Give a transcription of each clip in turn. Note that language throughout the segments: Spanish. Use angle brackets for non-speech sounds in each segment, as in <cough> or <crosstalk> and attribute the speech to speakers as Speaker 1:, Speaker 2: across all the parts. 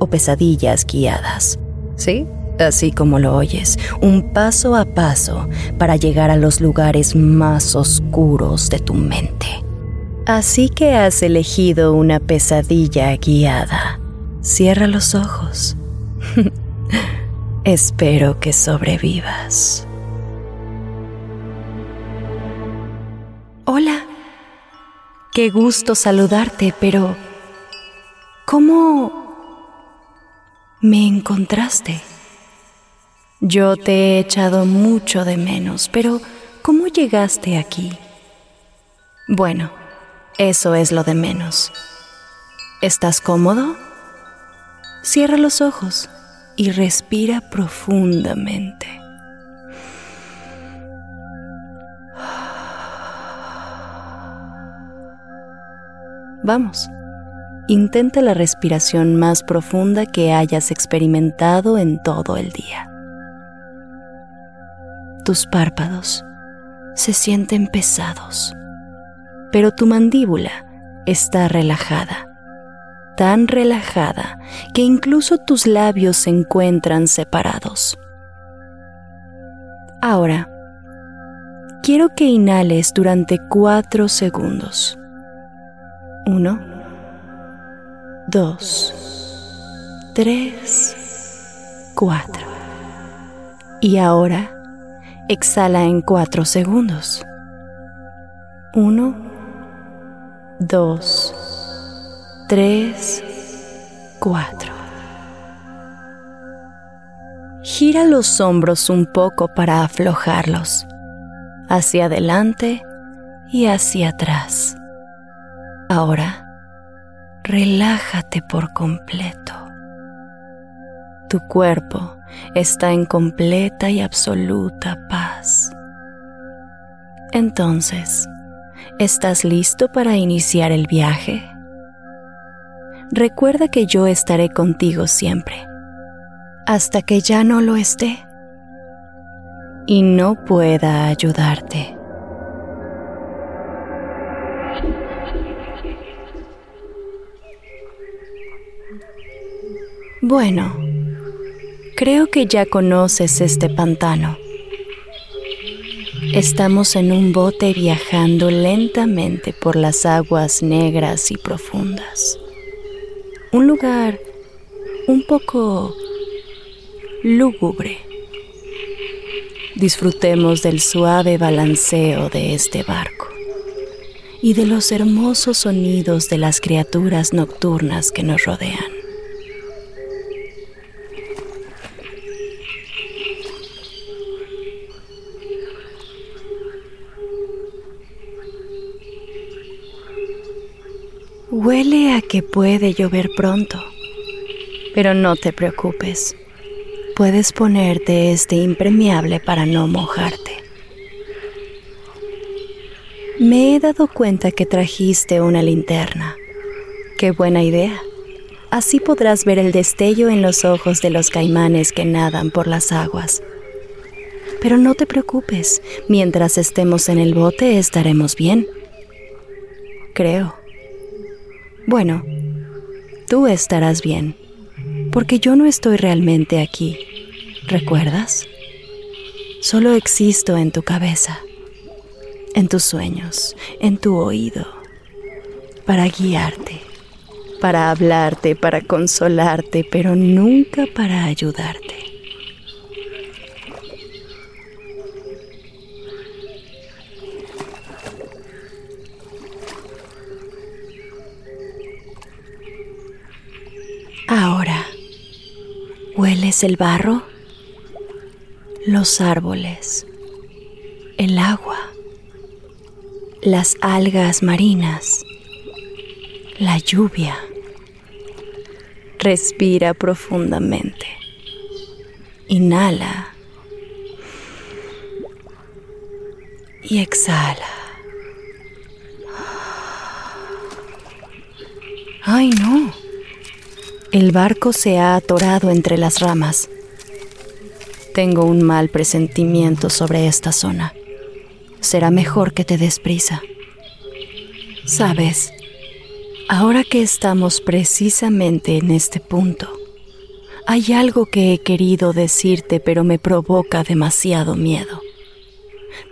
Speaker 1: o pesadillas guiadas. ¿Sí? Así como lo oyes, un paso a paso para llegar a los lugares más oscuros de tu mente. Así que has elegido una pesadilla guiada. Cierra los ojos. <laughs> Espero que sobrevivas. Hola. Qué gusto saludarte, pero ¿cómo me encontraste? Yo te he echado mucho de menos, pero ¿cómo llegaste aquí? Bueno, eso es lo de menos. ¿Estás cómodo? Cierra los ojos y respira profundamente. Vamos, intenta la respiración más profunda que hayas experimentado en todo el día. Tus párpados se sienten pesados, pero tu mandíbula está relajada, tan relajada que incluso tus labios se encuentran separados. Ahora, quiero que inhales durante cuatro segundos. Uno, dos, tres, cuatro. Y ahora exhala en cuatro segundos. Uno, dos, tres, cuatro. Gira los hombros un poco para aflojarlos, hacia adelante y hacia atrás. Ahora, relájate por completo. Tu cuerpo está en completa y absoluta paz. Entonces, ¿estás listo para iniciar el viaje? Recuerda que yo estaré contigo siempre, hasta que ya no lo esté y no pueda ayudarte. Bueno, creo que ya conoces este pantano. Estamos en un bote viajando lentamente por las aguas negras y profundas. Un lugar un poco lúgubre. Disfrutemos del suave balanceo de este barco y de los hermosos sonidos de las criaturas nocturnas que nos rodean. Que puede llover pronto, pero no te preocupes. Puedes ponerte este impermeable para no mojarte. Me he dado cuenta que trajiste una linterna. Qué buena idea. Así podrás ver el destello en los ojos de los caimanes que nadan por las aguas. Pero no te preocupes, mientras estemos en el bote estaremos bien. Creo. Bueno, tú estarás bien, porque yo no estoy realmente aquí, ¿recuerdas? Solo existo en tu cabeza, en tus sueños, en tu oído, para guiarte, para hablarte, para consolarte, pero nunca para ayudarte. Ahora, ¿hueles el barro? Los árboles, el agua, las algas marinas, la lluvia. Respira profundamente. Inhala. Y exhala. ¡Ay, no! El barco se ha atorado entre las ramas. Tengo un mal presentimiento sobre esta zona. Será mejor que te des prisa. Sabes, ahora que estamos precisamente en este punto, hay algo que he querido decirte pero me provoca demasiado miedo.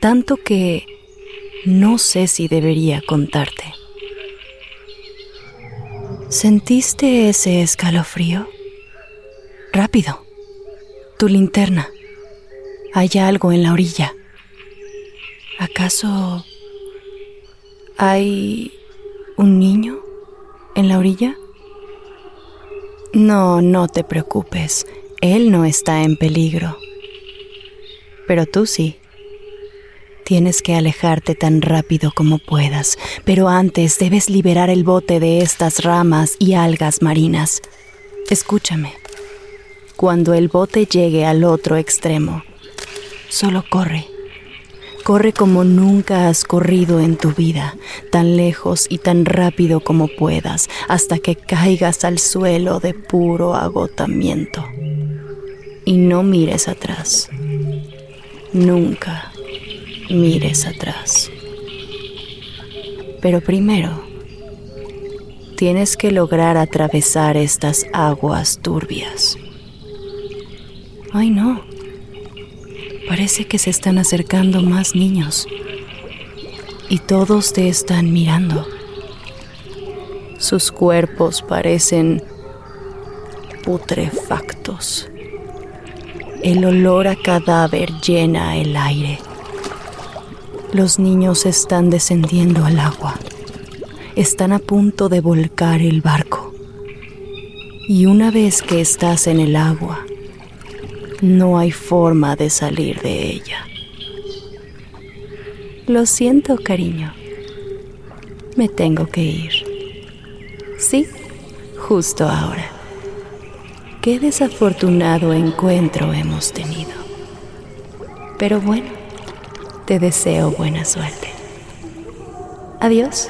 Speaker 1: Tanto que no sé si debería contarte. ¿Sentiste ese escalofrío? Rápido. Tu linterna. Hay algo en la orilla. ¿Acaso hay un niño en la orilla? No, no te preocupes. Él no está en peligro. Pero tú sí. Tienes que alejarte tan rápido como puedas, pero antes debes liberar el bote de estas ramas y algas marinas. Escúchame. Cuando el bote llegue al otro extremo, solo corre. Corre como nunca has corrido en tu vida, tan lejos y tan rápido como puedas, hasta que caigas al suelo de puro agotamiento. Y no mires atrás. Nunca mires atrás. Pero primero, tienes que lograr atravesar estas aguas turbias. Ay, no. Parece que se están acercando más niños. Y todos te están mirando. Sus cuerpos parecen putrefactos. El olor a cadáver llena el aire. Los niños están descendiendo al agua. Están a punto de volcar el barco. Y una vez que estás en el agua, no hay forma de salir de ella. Lo siento, cariño. Me tengo que ir. Sí, justo ahora. Qué desafortunado encuentro hemos tenido. Pero bueno te deseo buena suerte. Adiós.